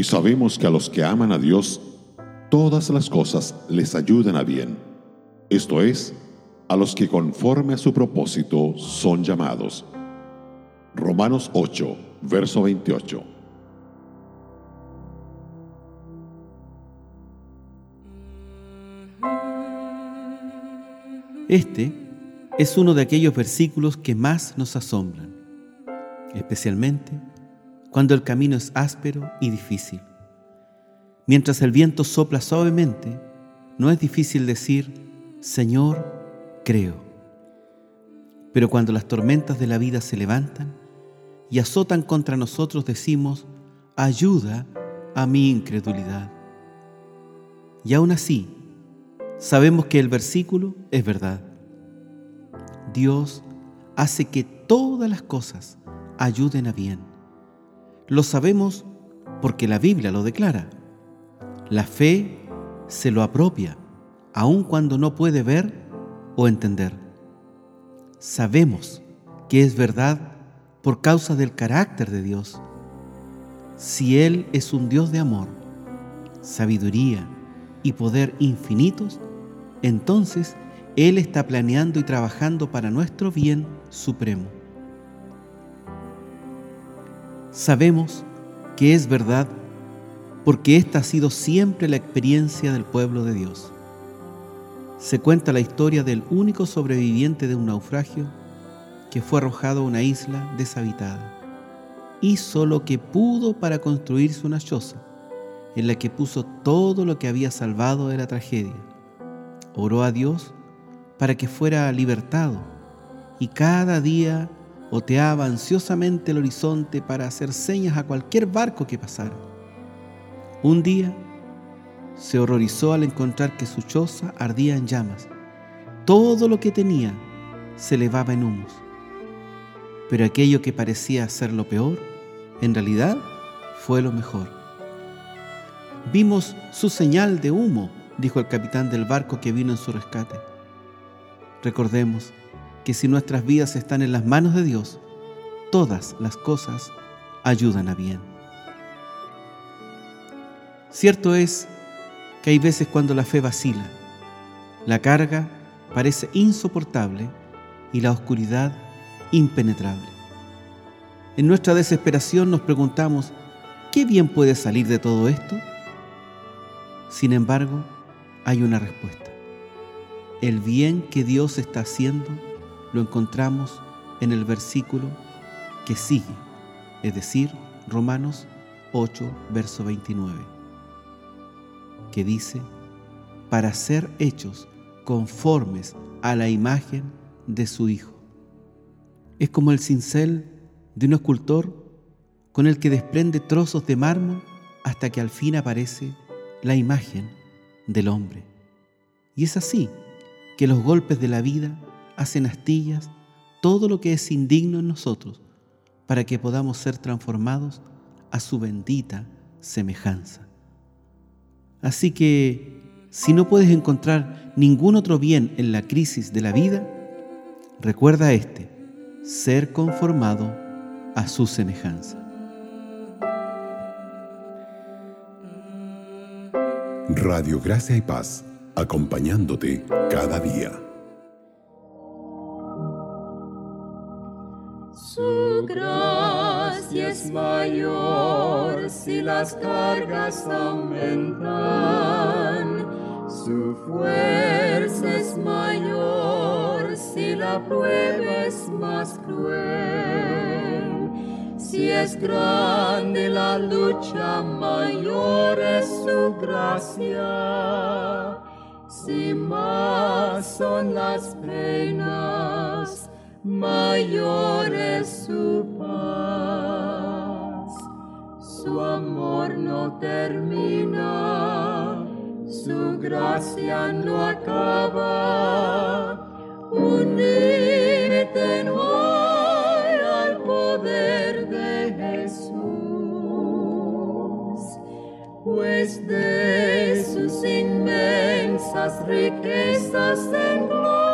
Y sabemos que a los que aman a Dios, todas las cosas les ayudan a bien. Esto es, a los que conforme a su propósito son llamados. Romanos 8, verso 28. Este es uno de aquellos versículos que más nos asombran, especialmente cuando el camino es áspero y difícil. Mientras el viento sopla suavemente, no es difícil decir, Señor, creo. Pero cuando las tormentas de la vida se levantan y azotan contra nosotros, decimos, ayuda a mi incredulidad. Y aún así, sabemos que el versículo es verdad. Dios hace que todas las cosas ayuden a bien. Lo sabemos porque la Biblia lo declara. La fe se lo apropia, aun cuando no puede ver o entender. Sabemos que es verdad por causa del carácter de Dios. Si Él es un Dios de amor, sabiduría y poder infinitos, entonces Él está planeando y trabajando para nuestro bien supremo. Sabemos que es verdad porque esta ha sido siempre la experiencia del pueblo de Dios. Se cuenta la historia del único sobreviviente de un naufragio que fue arrojado a una isla deshabitada. Hizo lo que pudo para construirse una choza en la que puso todo lo que había salvado de la tragedia. Oró a Dios para que fuera libertado y cada día oteaba ansiosamente el horizonte para hacer señas a cualquier barco que pasara. Un día se horrorizó al encontrar que su choza ardía en llamas. Todo lo que tenía se elevaba en humos. Pero aquello que parecía ser lo peor, en realidad fue lo mejor. Vimos su señal de humo, dijo el capitán del barco que vino en su rescate. Recordemos que si nuestras vidas están en las manos de Dios, todas las cosas ayudan a bien. Cierto es que hay veces cuando la fe vacila, la carga parece insoportable y la oscuridad impenetrable. En nuestra desesperación nos preguntamos, ¿qué bien puede salir de todo esto? Sin embargo, hay una respuesta. El bien que Dios está haciendo lo encontramos en el versículo que sigue, es decir, Romanos 8, verso 29, que dice, para ser hechos conformes a la imagen de su Hijo. Es como el cincel de un escultor con el que desprende trozos de mármol hasta que al fin aparece la imagen del hombre. Y es así que los golpes de la vida hacen astillas todo lo que es indigno en nosotros para que podamos ser transformados a su bendita semejanza. Así que si no puedes encontrar ningún otro bien en la crisis de la vida, recuerda este, ser conformado a su semejanza. Radio Gracia y Paz, acompañándote cada día. Su gracia es mayor si las cargas aumentan. Su fuerza es mayor si la prueba es más cruel. Si es grande la lucha, mayor es su gracia. Si más son las penas, mayor es su paz. Su amor no termina, su gracia no acaba. Hoy al poder de Jesús, pues de sus inmensas riquezas en gloria